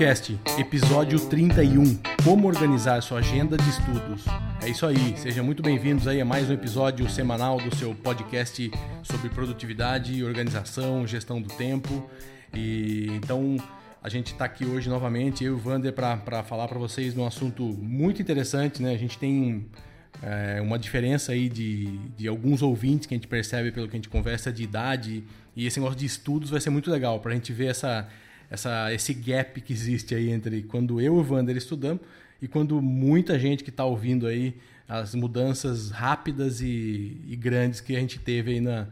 Podcast, episódio 31. Como organizar sua agenda de estudos. É isso aí, sejam muito bem-vindos aí a mais um episódio semanal do seu podcast sobre produtividade, organização, gestão do tempo. E então a gente está aqui hoje novamente, eu e o Vander, para falar para vocês de um assunto muito interessante, né? A gente tem é, uma diferença aí de, de alguns ouvintes que a gente percebe pelo que a gente conversa de idade e esse negócio de estudos vai ser muito legal para a gente ver essa essa, esse gap que existe aí entre quando eu e o Vander estudamos e quando muita gente que está ouvindo aí as mudanças rápidas e, e, grandes que a gente teve aí na,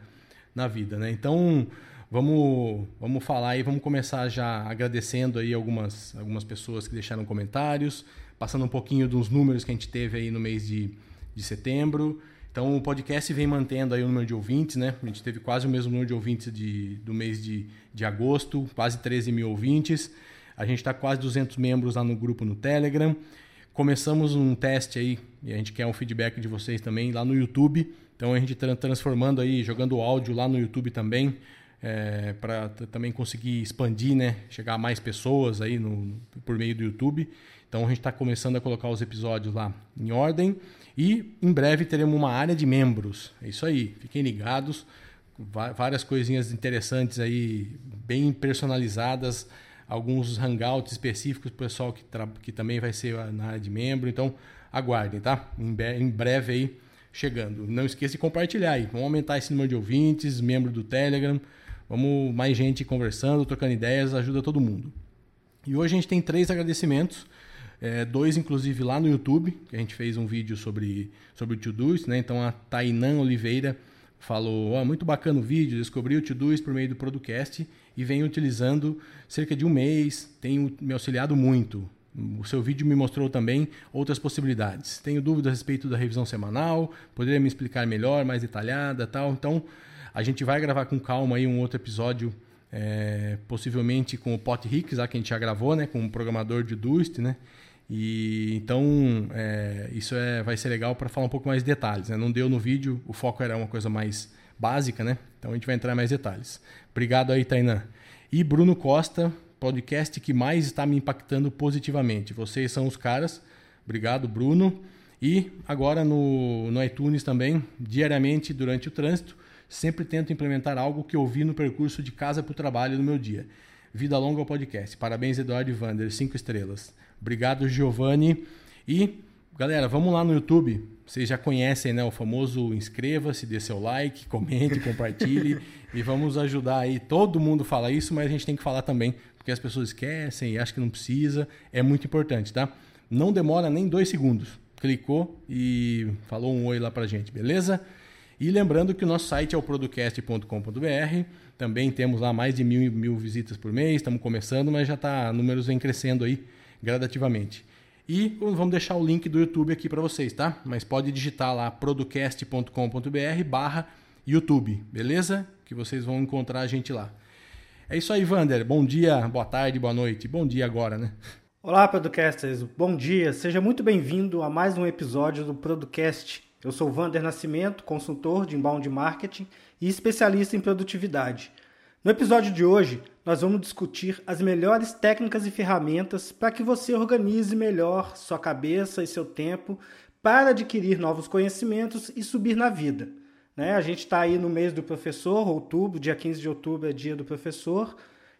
na vida, né? Então, vamos, vamos falar aí, vamos começar já agradecendo aí algumas, algumas pessoas que deixaram comentários, passando um pouquinho dos números que a gente teve aí no mês de, de setembro, então o podcast vem mantendo aí o número de ouvintes, né? A gente teve quase o mesmo número de ouvintes de, do mês de, de agosto, quase 13 mil ouvintes. A gente está quase 200 membros lá no grupo no Telegram. Começamos um teste aí, e a gente quer um feedback de vocês também lá no YouTube. Então a gente está transformando aí, jogando áudio lá no YouTube também, é, para também conseguir expandir, né? Chegar a mais pessoas aí no, por meio do YouTube. Então a gente está começando a colocar os episódios lá em ordem. E em breve teremos uma área de membros. É isso aí, fiquem ligados. Várias coisinhas interessantes aí, bem personalizadas. Alguns hangouts específicos para o pessoal que, que também vai ser na área de membro. Então, aguardem, tá? Em, em breve aí chegando. Não esqueça de compartilhar aí. Vamos aumentar esse número de ouvintes, membro do Telegram. Vamos mais gente conversando, trocando ideias, ajuda todo mundo. E hoje a gente tem três agradecimentos. É, dois, inclusive, lá no YouTube, que a gente fez um vídeo sobre, sobre o Todoist, né? Então a Tainan Oliveira falou: oh, muito bacana o vídeo, descobri o Todoist por meio do Producast e venho utilizando cerca de um mês, tenho me auxiliado muito. O seu vídeo me mostrou também outras possibilidades. Tenho dúvidas a respeito da revisão semanal, poderia me explicar melhor, mais detalhada tal. Então, a gente vai gravar com calma aí um outro episódio, é, possivelmente com o Pot Hicks, lá que a gente já gravou, né, com o programador de Dust, né? E então é, isso é, vai ser legal para falar um pouco mais de detalhes. Né? Não deu no vídeo, o foco era uma coisa mais básica, né? Então a gente vai entrar em mais detalhes. Obrigado aí, Tainan. E Bruno Costa, podcast que mais está me impactando positivamente. Vocês são os caras. Obrigado, Bruno. E agora no, no iTunes também, diariamente durante o trânsito, sempre tento implementar algo que ouvi no percurso de casa para o trabalho no meu dia. Vida longa ao podcast. Parabéns, Eduardo e Vander. Cinco estrelas. Obrigado, Giovanni. E, galera, vamos lá no YouTube. Vocês já conhecem né, o famoso inscreva-se, dê seu like, comente, compartilhe. e vamos ajudar aí. Todo mundo fala isso, mas a gente tem que falar também, porque as pessoas esquecem e acham que não precisa. É muito importante, tá? Não demora nem dois segundos. Clicou e falou um oi lá pra gente, beleza? E lembrando que o nosso site é o producast.com.br. Também temos lá mais de mil, mil visitas por mês. Estamos começando, mas já está números vem crescendo aí gradativamente. E vamos deixar o link do YouTube aqui para vocês, tá? Mas pode digitar lá producast.com.br barra YouTube, beleza? Que vocês vão encontrar a gente lá. É isso aí, Vander. Bom dia, boa tarde, boa noite. Bom dia agora, né? Olá, Producasters. Bom dia. Seja muito bem-vindo a mais um episódio do Producast. Eu sou Vander Nascimento, consultor de inbound marketing e especialista em produtividade. No episódio de hoje, nós vamos discutir as melhores técnicas e ferramentas para que você organize melhor sua cabeça e seu tempo para adquirir novos conhecimentos e subir na vida. Né? A gente está aí no mês do professor, outubro, dia 15 de outubro é dia do professor,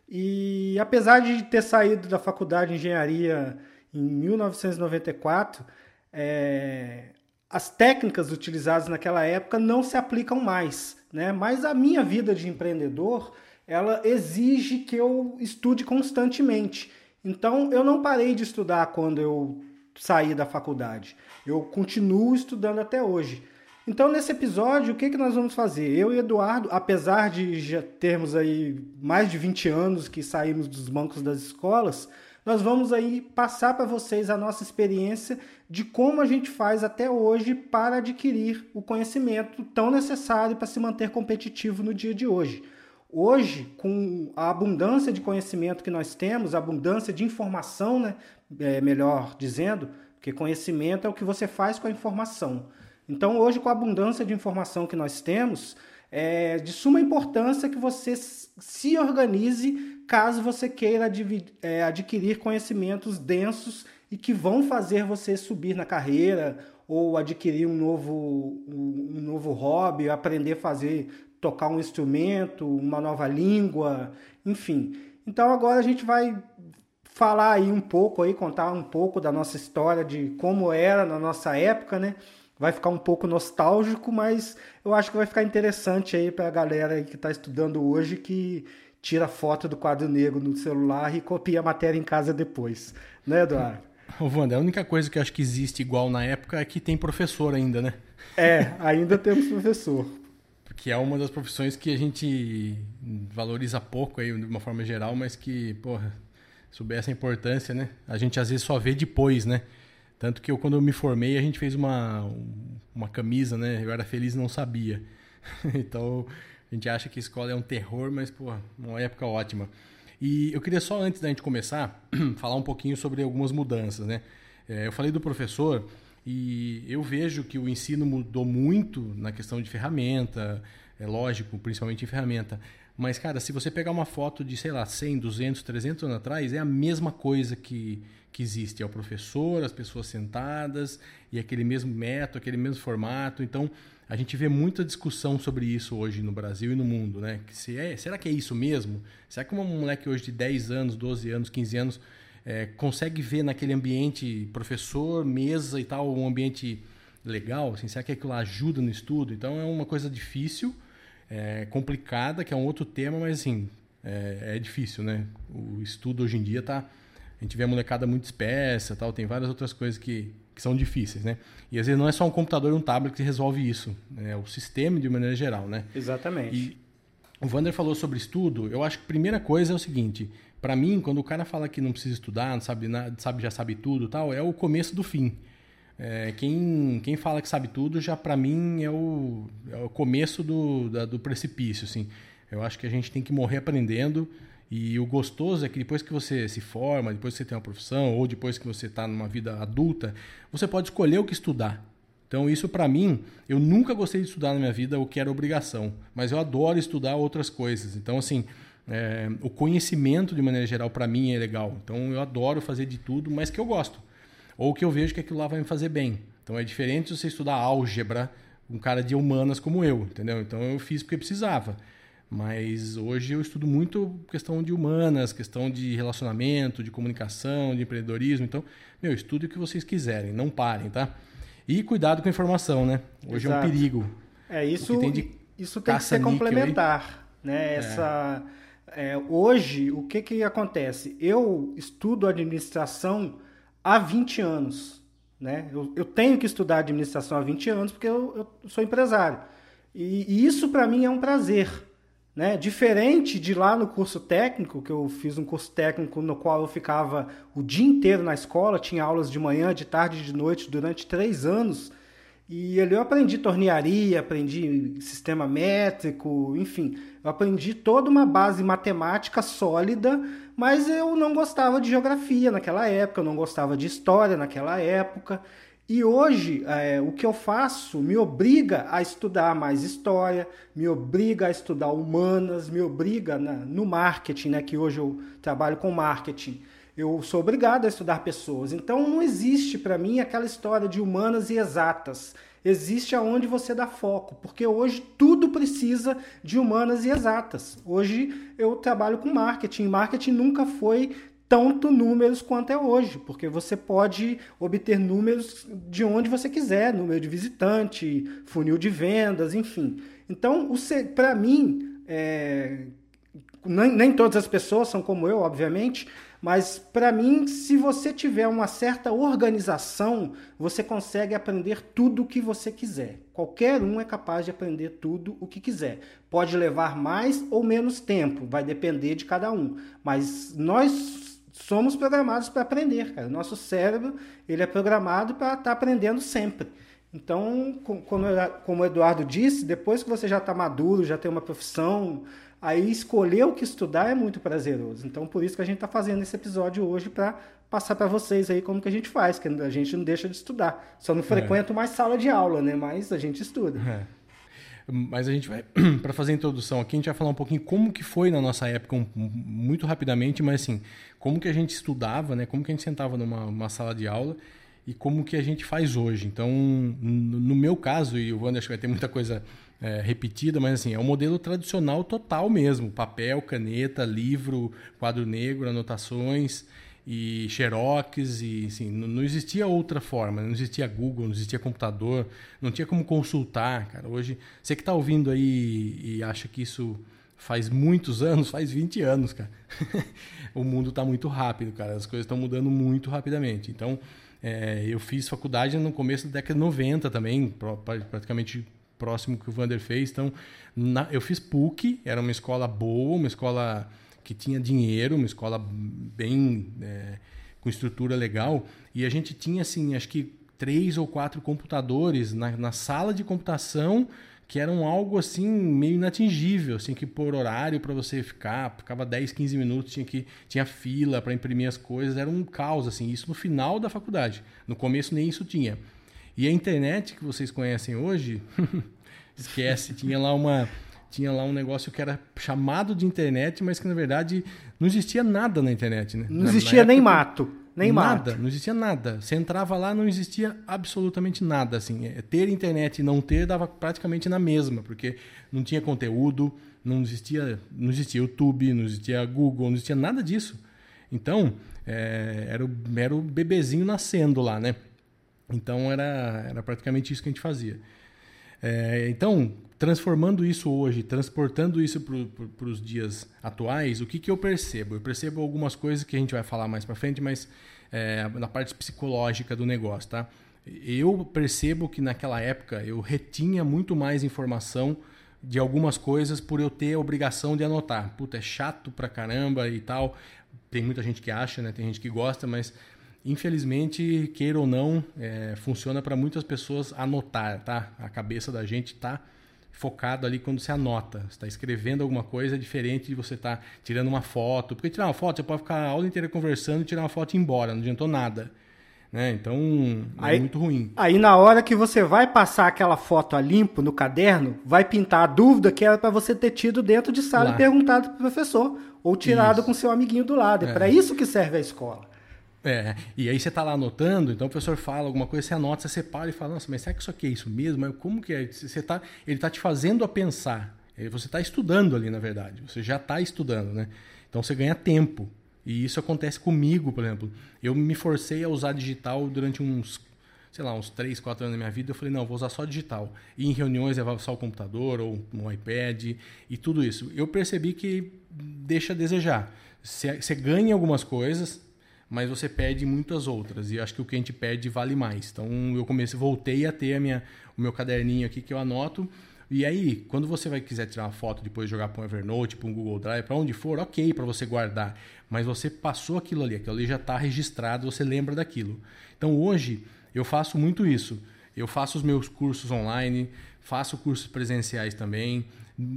e apesar de ter saído da faculdade de engenharia em 1994, é, as técnicas utilizadas naquela época não se aplicam mais. Né? Mas a minha vida de empreendedor ela exige que eu estude constantemente. Então, eu não parei de estudar quando eu saí da faculdade. Eu continuo estudando até hoje. Então, nesse episódio, o que, que nós vamos fazer? Eu e Eduardo, apesar de já termos aí mais de 20 anos que saímos dos bancos das escolas, nós vamos aí passar para vocês a nossa experiência de como a gente faz até hoje para adquirir o conhecimento tão necessário para se manter competitivo no dia de hoje. Hoje, com a abundância de conhecimento que nós temos, a abundância de informação, né? É, melhor dizendo, porque conhecimento é o que você faz com a informação. Então, hoje, com a abundância de informação que nós temos, é de suma importância que você se organize caso você queira é, adquirir conhecimentos densos e que vão fazer você subir na carreira ou adquirir um novo, um novo hobby, aprender a fazer, tocar um instrumento, uma nova língua, enfim. Então agora a gente vai falar aí um pouco aí, contar um pouco da nossa história de como era na nossa época, né? Vai ficar um pouco nostálgico, mas eu acho que vai ficar interessante aí para a galera que está estudando hoje que tira foto do quadro negro no celular e copia a matéria em casa depois, né, Eduardo? Ô, Wanda, a única coisa que eu acho que existe igual na época é que tem professor ainda, né? É, ainda temos professor. Que é uma das profissões que a gente valoriza pouco aí, de uma forma geral, mas que, porra, soubesse a importância, né? A gente às vezes só vê depois, né? Tanto que eu, quando eu me formei, a gente fez uma, uma camisa, né? Eu era feliz e não sabia. então, a gente acha que escola é um terror, mas, pô, uma época ótima. E eu queria só, antes da gente começar, falar um pouquinho sobre algumas mudanças, né? É, eu falei do professor e eu vejo que o ensino mudou muito na questão de ferramenta, é lógico, principalmente em ferramenta. Mas, cara, se você pegar uma foto de, sei lá, 100, 200, 300 anos atrás, é a mesma coisa que, que existe. É o professor, as pessoas sentadas, e aquele mesmo método, aquele mesmo formato. Então, a gente vê muita discussão sobre isso hoje no Brasil e no mundo, né? Que se é, será que é isso mesmo? Será que uma moleque hoje de 10 anos, 12 anos, 15 anos é, consegue ver naquele ambiente professor, mesa e tal, um ambiente legal? Assim, será que aquilo ajuda no estudo? Então é uma coisa difícil, é, complicada, que é um outro tema, mas assim, é, é difícil, né? O estudo hoje em dia tá... A gente vê a molecada muito espessa, tal, tem várias outras coisas que, que são difíceis, né? E às vezes não é só um computador ou um tablet que resolve isso, né? é o sistema de maneira geral, né? Exatamente. E o Vander falou sobre estudo, eu acho que a primeira coisa é o seguinte, para mim, quando o cara fala que não precisa estudar, não sabe nada, sabe, já sabe tudo tal, é o começo do fim. É, quem, quem fala que sabe tudo, já para mim é o, é o começo do, da, do precipício, assim. Eu acho que a gente tem que morrer aprendendo, e o gostoso é que depois que você se forma, depois que você tem uma profissão, ou depois que você está numa vida adulta, você pode escolher o que estudar. Então, isso para mim, eu nunca gostei de estudar na minha vida o que era obrigação, mas eu adoro estudar outras coisas. Então, assim, é, o conhecimento de maneira geral para mim é legal. Então, eu adoro fazer de tudo, mas que eu gosto. Ou que eu vejo que aquilo lá vai me fazer bem. Então, é diferente você estudar álgebra, um cara de humanas como eu, entendeu? Então, eu fiz porque precisava. Mas hoje eu estudo muito questão de humanas, questão de relacionamento, de comunicação, de empreendedorismo. Então, meu, estude o que vocês quiserem, não parem, tá? E cuidado com a informação, né? Hoje Exato. é um perigo. É, isso tem, isso tem que ser complementar, aí. né? É. Essa, é, hoje, o que, que acontece? Eu estudo administração há 20 anos, né? Eu, eu tenho que estudar administração há 20 anos porque eu, eu sou empresário. E, e isso, para mim, é um prazer né? Diferente de lá no curso técnico, que eu fiz um curso técnico no qual eu ficava o dia inteiro na escola, tinha aulas de manhã, de tarde de noite durante três anos. E ali eu aprendi tornearia, aprendi sistema métrico, enfim, eu aprendi toda uma base matemática sólida, mas eu não gostava de geografia naquela época, eu não gostava de história naquela época. E hoje, é, o que eu faço me obriga a estudar mais história, me obriga a estudar humanas, me obriga na, no marketing, né, que hoje eu trabalho com marketing. Eu sou obrigado a estudar pessoas. Então, não existe para mim aquela história de humanas e exatas. Existe aonde você dá foco, porque hoje tudo precisa de humanas e exatas. Hoje eu trabalho com marketing. Marketing nunca foi tanto números quanto é hoje, porque você pode obter números de onde você quiser, número de visitante, funil de vendas, enfim. Então, para mim, é, nem, nem todas as pessoas são como eu, obviamente, mas para mim, se você tiver uma certa organização, você consegue aprender tudo o que você quiser. Qualquer um é capaz de aprender tudo o que quiser. Pode levar mais ou menos tempo, vai depender de cada um. Mas nós somos programados para aprender, cara. Nosso cérebro ele é programado para estar tá aprendendo sempre. Então, como o Eduardo disse, depois que você já está maduro, já tem uma profissão, aí escolher o que estudar é muito prazeroso. Então, por isso que a gente está fazendo esse episódio hoje para passar para vocês aí como que a gente faz, que a gente não deixa de estudar. Só não frequenta é. mais sala de aula, né? Mas a gente estuda. É. Mas a gente vai, para fazer a introdução aqui, a gente vai falar um pouquinho como que foi na nossa época, um, muito rapidamente, mas assim, como que a gente estudava, né? Como que a gente sentava numa sala de aula e como que a gente faz hoje. Então, no meu caso, e o Wander acho que vai ter muita coisa é, repetida, mas assim, é um modelo tradicional total mesmo. Papel, caneta, livro, quadro negro, anotações e xerox e assim, não, existia outra forma, não existia Google, não existia computador, não tinha como consultar, cara. Hoje, você que está ouvindo aí e acha que isso faz muitos anos, faz 20 anos, cara. o mundo está muito rápido, cara. As coisas estão mudando muito rapidamente. Então, é, eu fiz faculdade no começo da década de 90 também, praticamente próximo que o Vander fez. Então, na, eu fiz PUC, era uma escola boa, uma escola que tinha dinheiro, uma escola bem é, com estrutura legal, e a gente tinha assim, acho que três ou quatro computadores na, na sala de computação que eram algo assim meio inatingível, assim que por horário para você ficar, ficava 10, 15 minutos, tinha que tinha fila para imprimir as coisas, era um caos assim, isso no final da faculdade. No começo nem isso tinha. E a internet que vocês conhecem hoje, esquece, tinha lá uma tinha lá um negócio que era chamado de internet, mas que na verdade não existia nada na internet, né? Não existia na nem mato. Nem nada, mato. não existia nada. Você entrava lá, não existia absolutamente nada. Assim, é, ter internet e não ter dava praticamente na mesma, porque não tinha conteúdo, não existia, não existia YouTube, não existia Google, não existia nada disso. Então, é, era, o, era o bebezinho nascendo lá, né? Então era, era praticamente isso que a gente fazia. É, então, transformando isso hoje, transportando isso para os dias atuais, o que, que eu percebo? Eu percebo algumas coisas que a gente vai falar mais para frente, mas é, na parte psicológica do negócio, tá? Eu percebo que naquela época eu retinha muito mais informação de algumas coisas por eu ter a obrigação de anotar. Puta, é chato pra caramba e tal. Tem muita gente que acha, né? Tem gente que gosta, mas infelizmente, queira ou não, é, funciona para muitas pessoas anotar, tá? A cabeça da gente tá focado ali quando você anota. Você está escrevendo alguma coisa é diferente de você estar tá tirando uma foto. Porque tirar uma foto, você pode ficar a aula inteira conversando e tirar uma foto e ir embora, não adiantou nada. Né? Então, é aí, muito ruim. Aí, na hora que você vai passar aquela foto a limpo no caderno, vai pintar a dúvida que era para você ter tido dentro de sala Lá. e perguntado para o professor, ou tirado isso. com seu amiguinho do lado. É, é para isso que serve a escola. É, e aí você está lá anotando, então o professor fala alguma coisa, você anota, você separa e fala, nossa, mas será que isso aqui é isso mesmo? Como que é? Você tá, ele está te fazendo a pensar. Você está estudando ali, na verdade. Você já está estudando, né? Então você ganha tempo. E isso acontece comigo, por exemplo. Eu me forcei a usar digital durante uns, sei lá, uns 3, 4 anos da minha vida. Eu falei, não, vou usar só digital. E em reuniões levar só o computador ou um iPad e tudo isso. Eu percebi que deixa a desejar. Você ganha algumas coisas, mas você perde muitas outras. E acho que o que a gente perde vale mais. Então eu comecei, voltei a ter a minha, o meu caderninho aqui que eu anoto. E aí, quando você vai quiser tirar uma foto depois jogar para um Evernote, para um Google Drive, para onde for, ok para você guardar. Mas você passou aquilo ali, aquilo ali já está registrado, você lembra daquilo. Então hoje eu faço muito isso. Eu faço os meus cursos online, faço cursos presenciais também.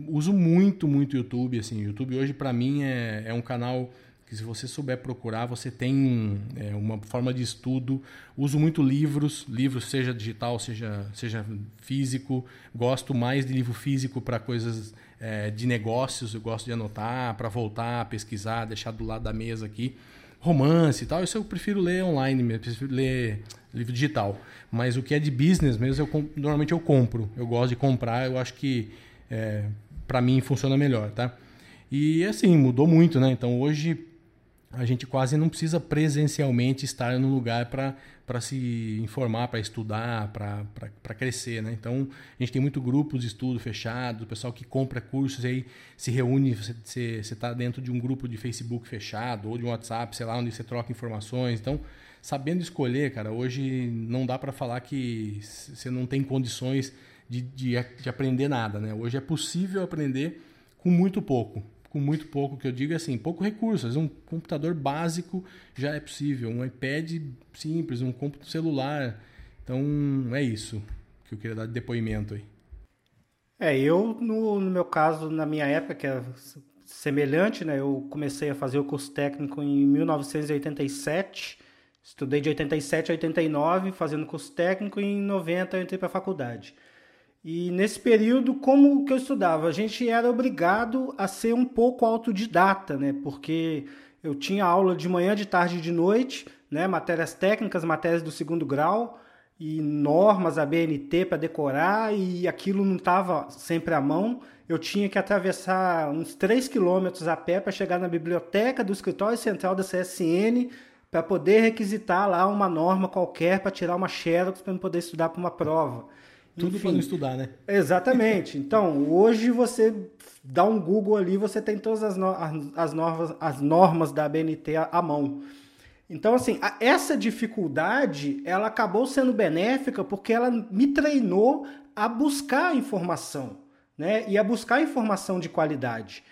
Uso muito, muito YouTube. Assim, YouTube hoje para mim é, é um canal que se você souber procurar, você tem é, uma forma de estudo. Uso muito livros, livros seja digital, seja, seja físico. Gosto mais de livro físico para coisas é, de negócios, eu gosto de anotar, para voltar pesquisar, deixar do lado da mesa aqui. Romance e tal, isso eu prefiro ler online mesmo, prefiro ler livro digital. Mas o que é de business mesmo, eu, normalmente eu compro. Eu gosto de comprar, eu acho que é, para mim funciona melhor, tá? E assim, mudou muito, né? Então hoje a gente quase não precisa presencialmente estar no lugar para se informar, para estudar, para crescer. Né? Então, a gente tem muito grupos de estudo fechado, o pessoal que compra cursos aí se reúne, você está dentro de um grupo de Facebook fechado ou de um WhatsApp, sei lá, onde você troca informações. Então, sabendo escolher, cara, hoje não dá para falar que você não tem condições de, de, de aprender nada. Né? Hoje é possível aprender com muito pouco com muito pouco, que eu digo assim, pouco recursos. Um computador básico já é possível, um iPad simples, um computador celular. Então é isso que eu queria dar de depoimento aí. É, eu, no, no meu caso, na minha época, que é semelhante, né? Eu comecei a fazer o curso técnico em 1987, estudei de 87 a 89, fazendo curso técnico, e em 90 eu entrei para a faculdade. E nesse período, como que eu estudava? A gente era obrigado a ser um pouco autodidata, né? Porque eu tinha aula de manhã, de tarde e de noite, né? Matérias técnicas, matérias do segundo grau, e normas, a BNT para decorar, e aquilo não estava sempre à mão. Eu tinha que atravessar uns 3 quilômetros a pé para chegar na biblioteca do escritório central da CSN para poder requisitar lá uma norma qualquer para tirar uma xerox para poder estudar para uma prova. Tudo para não estudar, né? Exatamente. Então, hoje você dá um Google ali, você tem todas as, no as, normas, as normas da BNT à mão. Então, assim, a, essa dificuldade, ela acabou sendo benéfica porque ela me treinou a buscar informação, né? E a buscar informação de qualidade.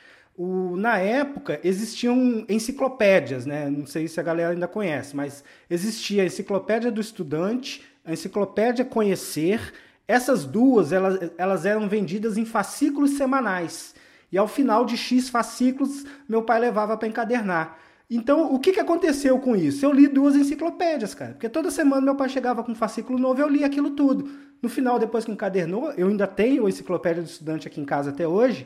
O, na época, existiam enciclopédias, né? Não sei se a galera ainda conhece, mas existia a Enciclopédia do Estudante, a Enciclopédia Conhecer. Essas duas, elas, elas eram vendidas em fascículos semanais. E ao final de X fascículos, meu pai levava para encadernar. Então, o que, que aconteceu com isso? Eu li duas enciclopédias, cara. Porque toda semana meu pai chegava com um fascículo novo, eu li aquilo tudo. No final, depois que encadernou, eu ainda tenho a enciclopédia do estudante aqui em casa até hoje.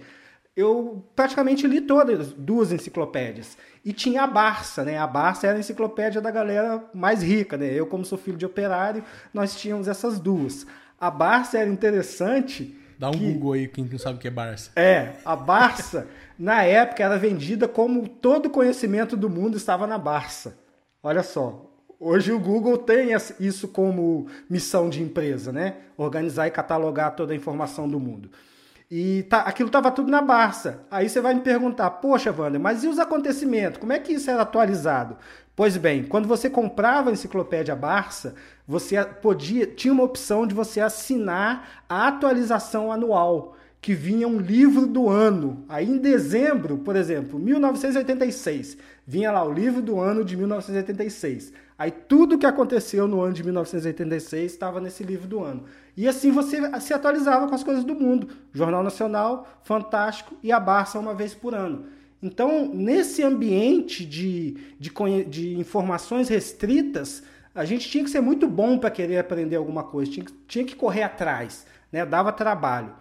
Eu praticamente li todas, duas enciclopédias. E tinha a Barça, né? A Barça era a enciclopédia da galera mais rica, né? Eu, como sou filho de operário, nós tínhamos essas duas. A Barça era interessante. Dá um que... Google aí, quem não sabe o que é Barça. É, a Barça. na época era vendida como todo conhecimento do mundo estava na Barça. Olha só. Hoje o Google tem isso como missão de empresa, né? Organizar e catalogar toda a informação do mundo. E tá, aquilo estava tudo na Barça. Aí você vai me perguntar, poxa, Wander, mas e os acontecimentos? Como é que isso era atualizado? Pois bem, quando você comprava a enciclopédia Barça, você podia tinha uma opção de você assinar a atualização anual que vinha um livro do ano. Aí em dezembro, por exemplo, 1986, vinha lá o livro do ano de 1986. Aí tudo que aconteceu no ano de 1986 estava nesse livro do ano. E assim você se atualizava com as coisas do mundo. Jornal Nacional, Fantástico e a Barça uma vez por ano. Então, nesse ambiente de, de, de informações restritas, a gente tinha que ser muito bom para querer aprender alguma coisa, tinha, tinha que correr atrás, né? dava trabalho.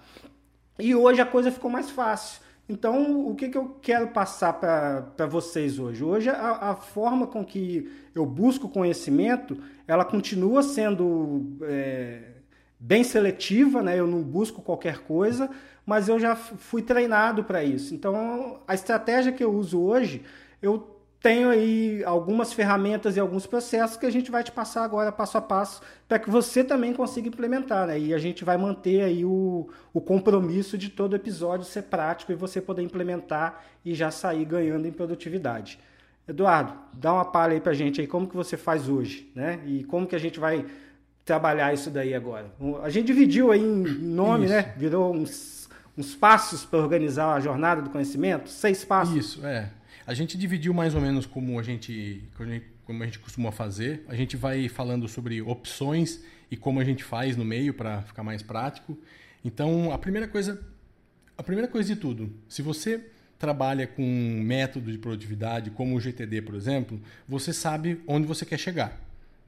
E hoje a coisa ficou mais fácil. Então, o que, que eu quero passar para vocês hoje? Hoje, a, a, forma com que eu busco conhecimento, ela continua sendo é, bem seletiva, né? eu não busco qualquer coisa, mas eu já fui treinado para isso. Então, a estratégia que eu uso hoje, eu tenho aí algumas ferramentas e alguns processos que a gente vai te passar agora passo a passo para que você também consiga implementar, né? E a gente vai manter aí o, o compromisso de todo episódio ser prático e você poder implementar e já sair ganhando em produtividade. Eduardo, dá uma palha aí para a gente aí como que você faz hoje, né? E como que a gente vai trabalhar isso daí agora. A gente dividiu aí em nome, isso. né? Virou uns, uns passos para organizar a jornada do conhecimento, seis passos. Isso, é. A gente dividiu mais ou menos como a gente, como a gente costuma fazer. A gente vai falando sobre opções e como a gente faz no meio para ficar mais prático. Então, a primeira coisa, a primeira coisa de tudo, se você trabalha com um método de produtividade como o GTD, por exemplo, você sabe onde você quer chegar.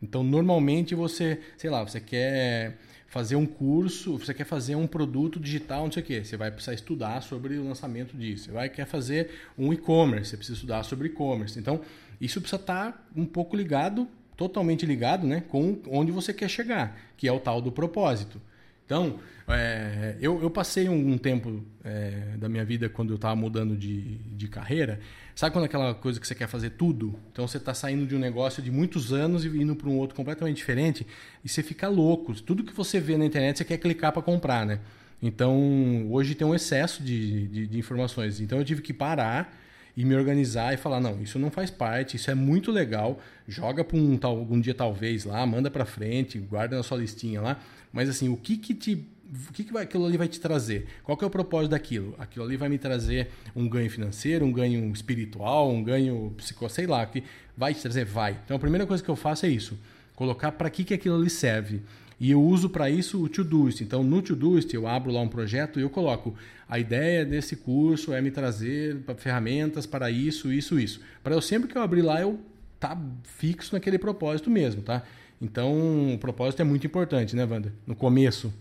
Então, normalmente você, sei lá, você quer fazer um curso, você quer fazer um produto digital, não sei o quê, você vai precisar estudar sobre o lançamento disso. Você vai quer fazer um e-commerce, você precisa estudar sobre e-commerce. Então, isso precisa estar um pouco ligado, totalmente ligado, né, com onde você quer chegar, que é o tal do propósito. Então, é, eu, eu, passei um, um tempo é, da minha vida quando eu estava mudando de, de carreira. Sabe quando aquela coisa que você quer fazer tudo? Então você está saindo de um negócio de muitos anos e indo para um outro completamente diferente e você fica louco. Tudo que você vê na internet você quer clicar para comprar, né? Então hoje tem um excesso de, de, de informações. Então eu tive que parar e me organizar e falar não isso não faz parte isso é muito legal joga para um tal algum dia talvez lá manda para frente guarda na sua listinha lá mas assim, o que que te o que, que vai, aquilo ali vai te trazer? Qual que é o propósito daquilo? Aquilo ali vai me trazer um ganho financeiro, um ganho espiritual, um ganho psico, sei lá, que vai te trazer, vai. Então a primeira coisa que eu faço é isso, colocar para que que aquilo ali serve. E eu uso para isso o Todoist. Então, no Todoist, eu abro lá um projeto e eu coloco a ideia desse curso é me trazer ferramentas para isso, isso, isso. Para eu sempre que eu abrir lá, eu tá fixo naquele propósito mesmo, tá? Então, o propósito é muito importante, né, Wander? No começo.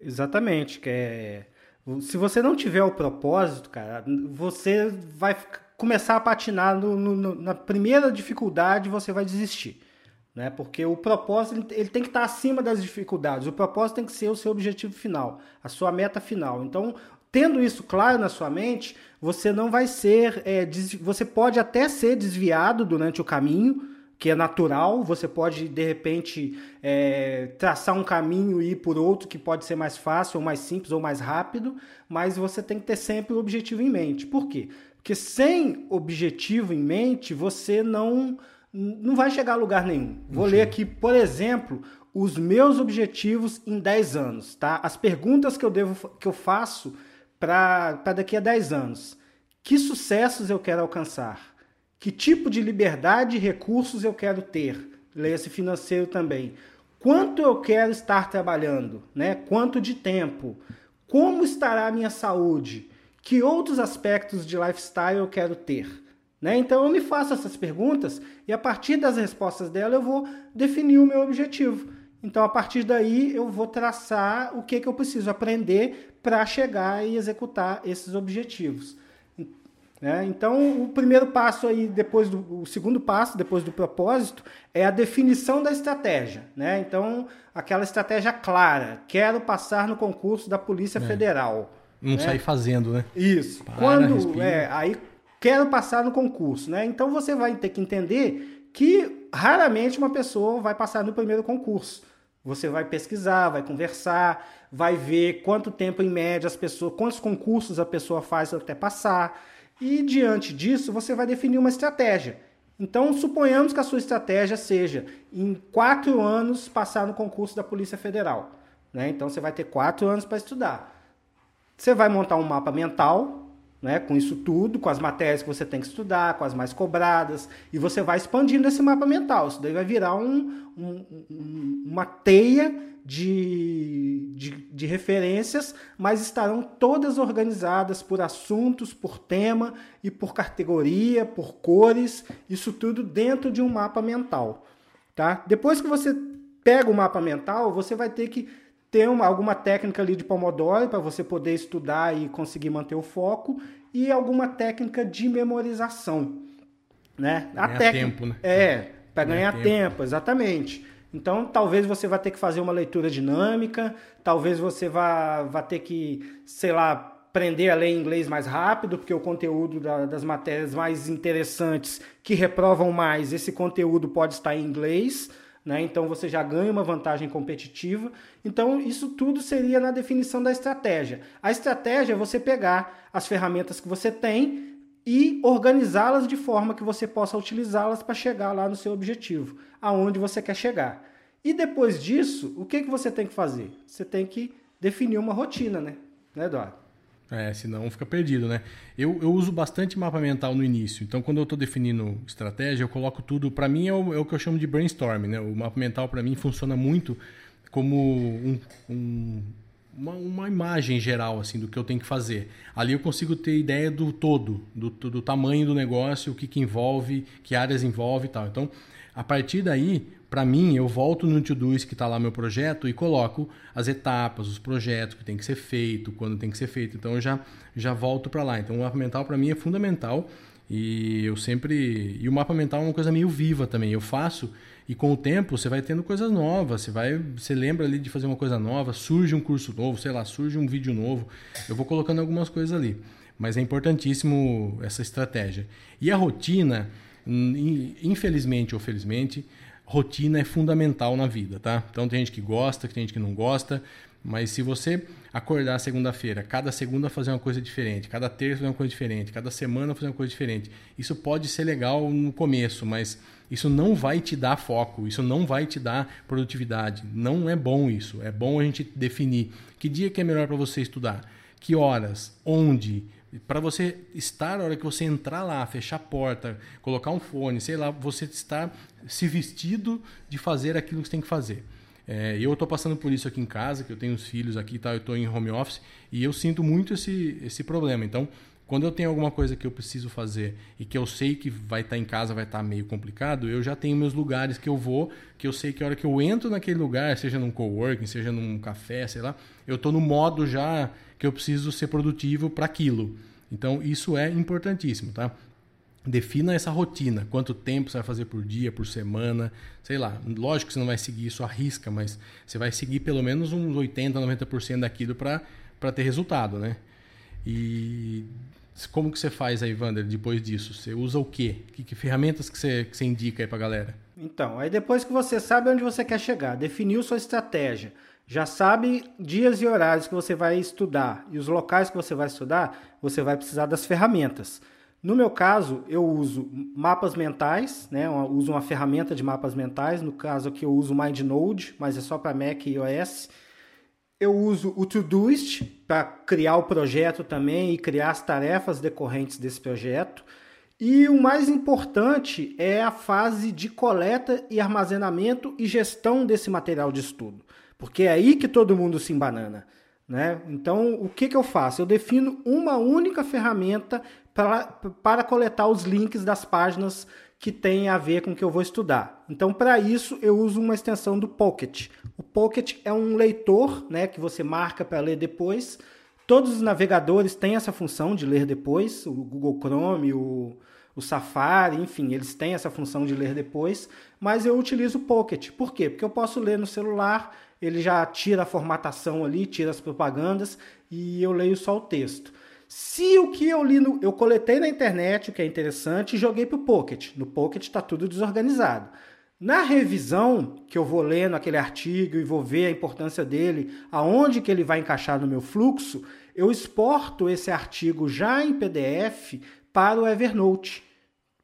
Exatamente, que é se você não tiver o propósito, cara, você vai começar a patinar no, no, na primeira dificuldade, você vai desistir. Né? Porque o propósito ele tem que estar acima das dificuldades. O propósito tem que ser o seu objetivo final, a sua meta final. Então, tendo isso claro na sua mente, você não vai ser. É, você pode até ser desviado durante o caminho, que é natural. Você pode, de repente, é, traçar um caminho e ir por outro que pode ser mais fácil, ou mais simples, ou mais rápido, mas você tem que ter sempre o objetivo em mente. Por quê? Porque sem objetivo em mente, você não, não vai chegar a lugar nenhum. Vou ler aqui, por exemplo, os meus objetivos em 10 anos, tá? As perguntas que eu devo que eu faço para daqui a 10 anos. Que sucessos eu quero alcançar? Que tipo de liberdade e recursos eu quero ter? Leia-se financeiro também. Quanto eu quero estar trabalhando? Né? Quanto de tempo? Como estará a minha saúde? Que outros aspectos de lifestyle eu quero ter? Né? Então eu me faço essas perguntas e a partir das respostas dela eu vou definir o meu objetivo. Então a partir daí eu vou traçar o que, que eu preciso aprender para chegar e executar esses objetivos. Né? Então, o primeiro passo aí, depois do o segundo passo, depois do propósito, é a definição da estratégia. Né? Então, aquela estratégia clara. Quero passar no concurso da Polícia é. Federal. Não né? sair fazendo, né? Isso. Para, Quando respira. é, aí quero passar no concurso, né? Então você vai ter que entender que raramente uma pessoa vai passar no primeiro concurso. Você vai pesquisar, vai conversar, vai ver quanto tempo em média as pessoas, quantos concursos a pessoa faz até passar. E diante disso, você vai definir uma estratégia. Então, suponhamos que a sua estratégia seja, em quatro anos, passar no concurso da Polícia Federal. Né? Então, você vai ter quatro anos para estudar. Você vai montar um mapa mental, né, com isso tudo, com as matérias que você tem que estudar, com as mais cobradas, e você vai expandindo esse mapa mental. Isso daí vai virar um, um, um, uma teia de, de, de, referências, mas estarão todas organizadas por assuntos, por tema e por categoria, por cores, isso tudo dentro de um mapa mental. Tá? Depois que você pega o mapa mental, você vai ter que ter uma, alguma técnica ali de Pomodoro para você poder estudar e conseguir manter o foco e alguma técnica de memorização. Né? Ganhar a técnica, tempo, né? É, para ganhar, ganhar tempo. tempo, exatamente. Então, talvez você vá ter que fazer uma leitura dinâmica, talvez você vá, vá ter que, sei lá, aprender a ler inglês mais rápido, porque o conteúdo da, das matérias mais interessantes que reprovam mais, esse conteúdo pode estar em inglês, né? Então você já ganha uma vantagem competitiva. Então, isso tudo seria na definição da estratégia. A estratégia é você pegar as ferramentas que você tem e organizá-las de forma que você possa utilizá-las para chegar lá no seu objetivo, aonde você quer chegar. E depois disso, o que, que você tem que fazer? Você tem que definir uma rotina, né? Né, Eduardo? É, senão fica perdido, né? Eu, eu uso bastante mapa mental no início. Então, quando eu estou definindo estratégia, eu coloco tudo. Para mim, é o, é o, que eu chamo de brainstorm, né? O mapa mental, para mim, funciona muito como um, um uma, uma, imagem geral assim do que eu tenho que fazer. Ali eu consigo ter ideia do todo, do, do tamanho do negócio, o que, que envolve, que áreas envolve e tal. Então, a partir daí, para mim, eu volto no Todoist que está lá meu projeto e coloco as etapas, os projetos que tem que ser feito, quando tem que ser feito. Então eu já, já volto para lá. Então o mapa mental para mim é fundamental e eu sempre e o mapa mental é uma coisa meio viva também. Eu faço e com o tempo você vai tendo coisas novas, você vai, você lembra ali de fazer uma coisa nova, surge um curso novo, sei lá, surge um vídeo novo. Eu vou colocando algumas coisas ali, mas é importantíssimo essa estratégia. E a rotina, infelizmente ou felizmente, rotina é fundamental na vida, tá? Então tem gente que gosta, tem gente que não gosta, mas se você acordar segunda-feira, cada segunda fazer uma coisa diferente, cada terça fazer uma coisa diferente, cada semana fazer uma coisa diferente, isso pode ser legal no começo, mas isso não vai te dar foco, isso não vai te dar produtividade. Não é bom isso. É bom a gente definir que dia que é melhor para você estudar, que horas, onde, para você estar, a hora que você entrar lá, fechar a porta, colocar um fone, sei lá, você estar se vestido de fazer aquilo que você tem que fazer. É, eu estou passando por isso aqui em casa, que eu tenho os filhos aqui, tá, eu estou em home office e eu sinto muito esse, esse problema. Então, quando eu tenho alguma coisa que eu preciso fazer e que eu sei que vai estar tá em casa, vai estar tá meio complicado, eu já tenho meus lugares que eu vou, que eu sei que a hora que eu entro naquele lugar, seja num coworking, seja num café, sei lá, eu estou no modo já que eu preciso ser produtivo para aquilo. Então, isso é importantíssimo, tá? Defina essa rotina, quanto tempo você vai fazer por dia, por semana, sei lá. Lógico que você não vai seguir isso à risca, mas você vai seguir pelo menos uns 80, 90% daquilo para ter resultado, né? E como que você faz aí, Wander, depois disso? Você usa o quê? Que, que ferramentas que você, que você indica aí para galera? Então, aí depois que você sabe onde você quer chegar, definiu sua estratégia, já sabe dias e horários que você vai estudar e os locais que você vai estudar, você vai precisar das ferramentas. No meu caso, eu uso mapas mentais, né? Eu uso uma ferramenta de mapas mentais. No caso aqui, eu uso o MindNode, mas é só para Mac e iOS. Eu uso o Todoist para criar o projeto também e criar as tarefas decorrentes desse projeto. E o mais importante é a fase de coleta e armazenamento e gestão desse material de estudo, porque é aí que todo mundo se embanana. Né? Então, o que, que eu faço? Eu defino uma única ferramenta pra, para coletar os links das páginas que têm a ver com o que eu vou estudar. Então, para isso, eu uso uma extensão do Pocket. O Pocket é um leitor né, que você marca para ler depois. Todos os navegadores têm essa função de ler depois, o Google Chrome, o, o Safari, enfim, eles têm essa função de ler depois, mas eu utilizo o Pocket. Por quê? Porque eu posso ler no celular, ele já tira a formatação ali, tira as propagandas e eu leio só o texto. Se o que eu li, no, eu coletei na internet, o que é interessante, e joguei para o Pocket. No Pocket está tudo desorganizado. Na revisão, que eu vou lendo aquele artigo e vou ver a importância dele, aonde que ele vai encaixar no meu fluxo, eu exporto esse artigo já em PDF para o Evernote.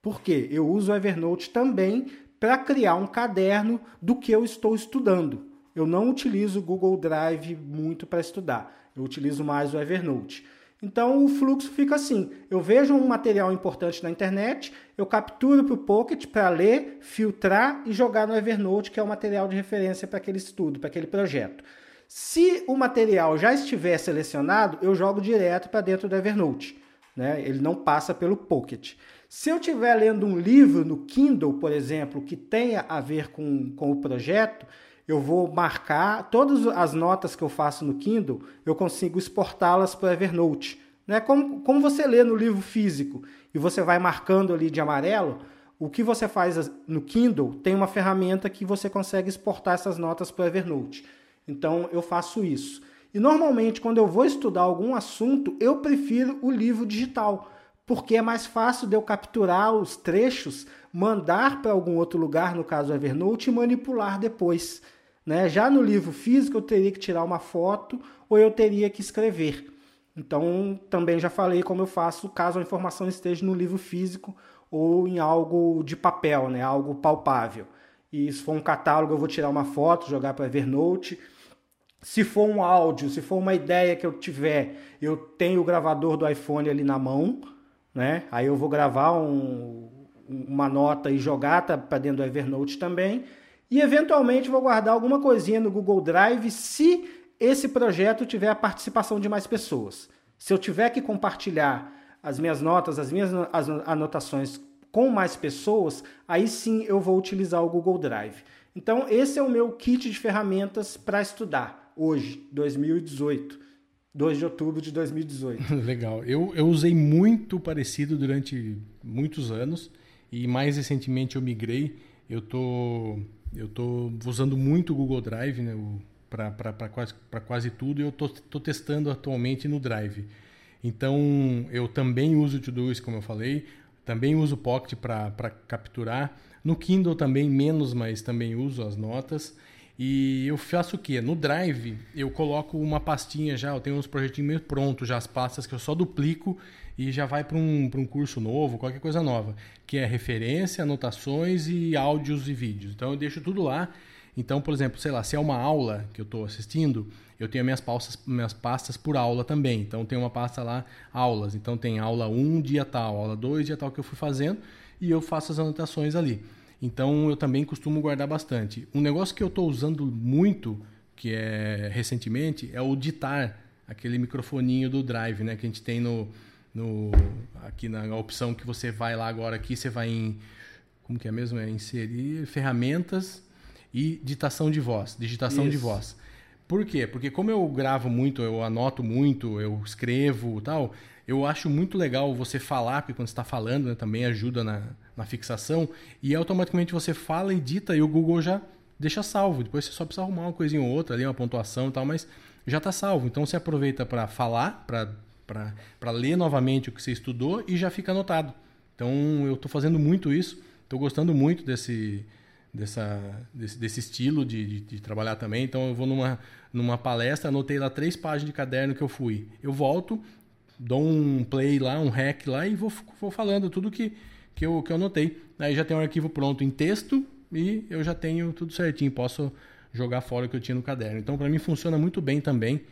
Por quê? Eu uso o Evernote também para criar um caderno do que eu estou estudando. Eu não utilizo o Google Drive muito para estudar. Eu utilizo mais o Evernote. Então o fluxo fica assim: eu vejo um material importante na internet, eu capturo para o Pocket para ler, filtrar e jogar no Evernote, que é o material de referência para aquele estudo, para aquele projeto. Se o material já estiver selecionado, eu jogo direto para dentro do Evernote. Né? Ele não passa pelo Pocket. Se eu estiver lendo um livro no Kindle, por exemplo, que tenha a ver com, com o projeto, eu vou marcar todas as notas que eu faço no Kindle, eu consigo exportá-las para Evernote. Né? Como, como você lê no livro físico e você vai marcando ali de amarelo, o que você faz no Kindle tem uma ferramenta que você consegue exportar essas notas para Evernote. Então eu faço isso. E normalmente, quando eu vou estudar algum assunto, eu prefiro o livro digital, porque é mais fácil de eu capturar os trechos, mandar para algum outro lugar, no caso Evernote, e manipular depois. Né? Já no livro físico, eu teria que tirar uma foto ou eu teria que escrever. Então, também já falei como eu faço caso a informação esteja no livro físico ou em algo de papel, né? algo palpável. E se for um catálogo, eu vou tirar uma foto, jogar para Evernote. Se for um áudio, se for uma ideia que eu tiver, eu tenho o gravador do iPhone ali na mão, né? Aí eu vou gravar um, uma nota e jogar para dentro do Evernote também. E eventualmente vou guardar alguma coisinha no Google Drive se esse projeto tiver a participação de mais pessoas. Se eu tiver que compartilhar as minhas notas, as minhas anotações com mais pessoas, aí sim eu vou utilizar o Google Drive. Então, esse é o meu kit de ferramentas para estudar hoje, 2018. 2 de outubro de 2018. Legal. Eu, eu usei muito parecido durante muitos anos e mais recentemente eu migrei. Eu tô eu estou usando muito o Google Drive né, para quase, quase tudo e eu estou testando atualmente no Drive. Então, eu também uso o Todoist, como eu falei, também uso o Pocket para capturar. No Kindle também menos, mas também uso as notas. E eu faço o quê? No Drive, eu coloco uma pastinha já, eu tenho uns projetinhos meio prontos, já as pastas que eu só duplico e já vai para um, um curso novo, qualquer coisa nova, que é referência, anotações e áudios e vídeos. Então eu deixo tudo lá. Então, por exemplo, sei lá, se é uma aula que eu estou assistindo, eu tenho minhas pastas, minhas pastas por aula também. Então tem uma pasta lá, aulas. Então tem aula 1, dia tal, aula 2, dia tal que eu fui fazendo, e eu faço as anotações ali. Então eu também costumo guardar bastante. Um negócio que eu estou usando muito, que é recentemente, é o ditar, aquele microfoninho do Drive, né? Que a gente tem no, no aqui na opção que você vai lá agora aqui, você vai em como que é mesmo? É inserir ferramentas e ditação de voz, digitação Isso. de voz. Por quê? Porque como eu gravo muito, eu anoto muito, eu escrevo tal, eu acho muito legal você falar, porque quando você está falando né, também ajuda na, na fixação, e automaticamente você fala e dita e o Google já deixa salvo. Depois você só precisa arrumar uma coisinha ou outra ali, uma pontuação e tal, mas já está salvo. Então você aproveita para falar, para ler novamente o que você estudou e já fica anotado. Então eu estou fazendo muito isso, estou gostando muito desse, dessa, desse, desse estilo de, de, de, trabalhar também. Então eu vou numa, numa palestra, anotei lá três páginas de caderno que eu fui. Eu volto, dou um play lá, um hack lá e vou, vou falando tudo que, que, eu, que eu anotei. Aí já tem um arquivo pronto em texto e eu já tenho tudo certinho. Posso jogar fora o que eu tinha no caderno. Então para mim funciona muito bem também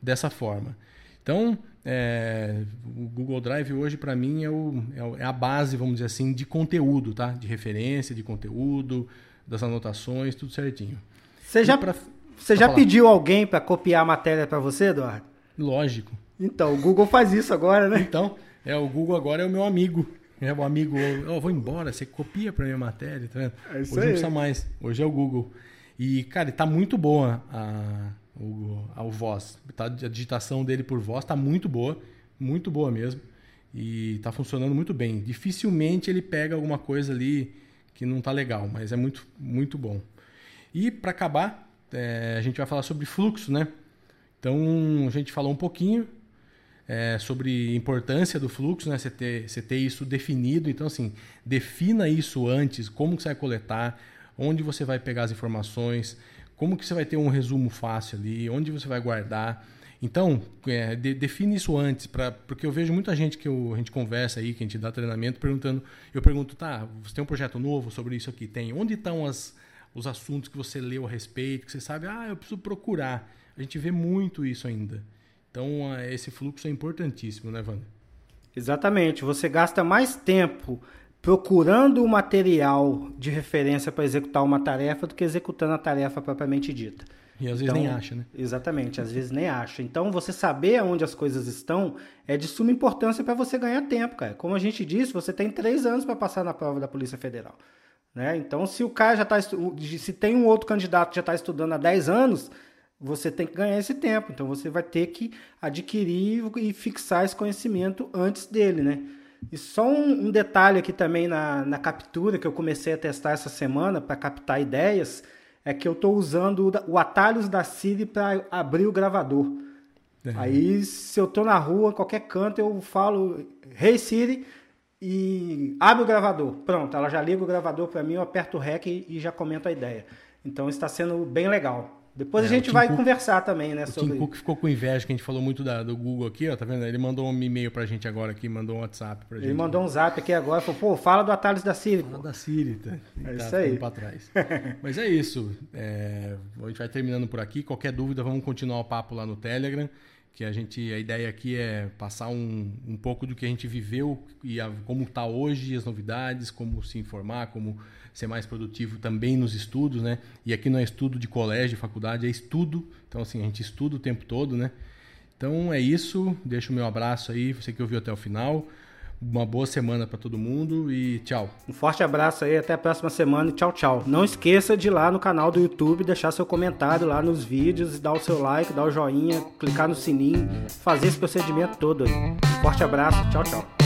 dessa forma. Então, é, o Google Drive hoje para mim é, o, é, a base, vamos dizer assim, de conteúdo, tá? De referência, de conteúdo, das anotações, tudo certinho. Você já, pra, você já pediu alguém para copiar a matéria para você, Eduardo? Lógico. Então, o Google faz isso agora, né? Então, é o Google agora é o meu amigo. É o amigo, eu oh, vou embora, você copia para minha matéria, tá vendo? É Hoje aí. não precisa mais. Hoje é o Google. E, cara, está muito boa a, o, a, o voz. Tá, a digitação dele por voz está muito boa, muito boa mesmo. E está funcionando muito bem. Dificilmente ele pega alguma coisa ali que não está legal, mas é muito, muito bom. E para acabar, é, a gente vai falar sobre fluxo, né? Então a gente falou um pouquinho é, sobre importância do fluxo, né? Você ter, você ter isso definido. Então, assim, defina isso antes, como você vai coletar, onde você vai pegar as informações, como que você vai ter um resumo fácil ali, onde você vai guardar. Então, é, de, define isso antes, pra, porque eu vejo muita gente que eu, a gente conversa aí, que a gente dá treinamento, perguntando. Eu pergunto, tá, você tem um projeto novo sobre isso aqui? Tem. Onde estão as, os assuntos que você leu a respeito, que você sabe, ah, eu preciso procurar. A gente vê muito isso ainda. Então, esse fluxo é importantíssimo, né, Wanda? Exatamente. Você gasta mais tempo procurando o material de referência para executar uma tarefa do que executando a tarefa propriamente dita. E às vezes então, nem acha, né? Exatamente, às vezes nem acha. Então, você saber onde as coisas estão é de suma importância para você ganhar tempo, cara. Como a gente disse, você tem três anos para passar na prova da Polícia Federal. Né? Então, se o cara já está. Se tem um outro candidato que já está estudando há 10 anos, você tem que ganhar esse tempo. Então, você vai ter que adquirir e fixar esse conhecimento antes dele, né? E só um, um detalhe aqui também na, na captura que eu comecei a testar essa semana para captar ideias é que eu estou usando o atalhos da Siri para abrir o gravador. É. Aí, se eu estou na rua, qualquer canto, eu falo Hey Siri e abre o gravador. Pronto, ela já liga o gravador para mim, eu aperto o REC e já comento a ideia. Então está sendo bem legal. Depois é, a gente vai Cook, conversar também, né? O sobre... Tim Cook ficou com inveja, que a gente falou muito da, do Google aqui, ó, tá vendo? Ele mandou um e-mail pra gente agora aqui, mandou um WhatsApp pra gente. Ele mandou um zap aqui agora, falou, pô, fala do atalhos da Siri. Fala da Siri, tá? É tá isso aí. pra trás. Mas é isso. É, a gente vai terminando por aqui. Qualquer dúvida, vamos continuar o papo lá no Telegram. Que a gente, a ideia aqui é passar um, um pouco do que a gente viveu e a, como está hoje, as novidades, como se informar, como ser mais produtivo também nos estudos, né? E aqui não é estudo de colégio, faculdade, é estudo. Então, assim, a gente estuda o tempo todo, né? Então é isso. Deixo o meu abraço aí, você que ouviu até o final. Uma boa semana para todo mundo e tchau. Um forte abraço aí, até a próxima semana e tchau, tchau. Não esqueça de ir lá no canal do YouTube, deixar seu comentário lá nos vídeos, dar o seu like, dar o joinha, clicar no sininho, fazer esse procedimento todo aí. Forte abraço, tchau, tchau.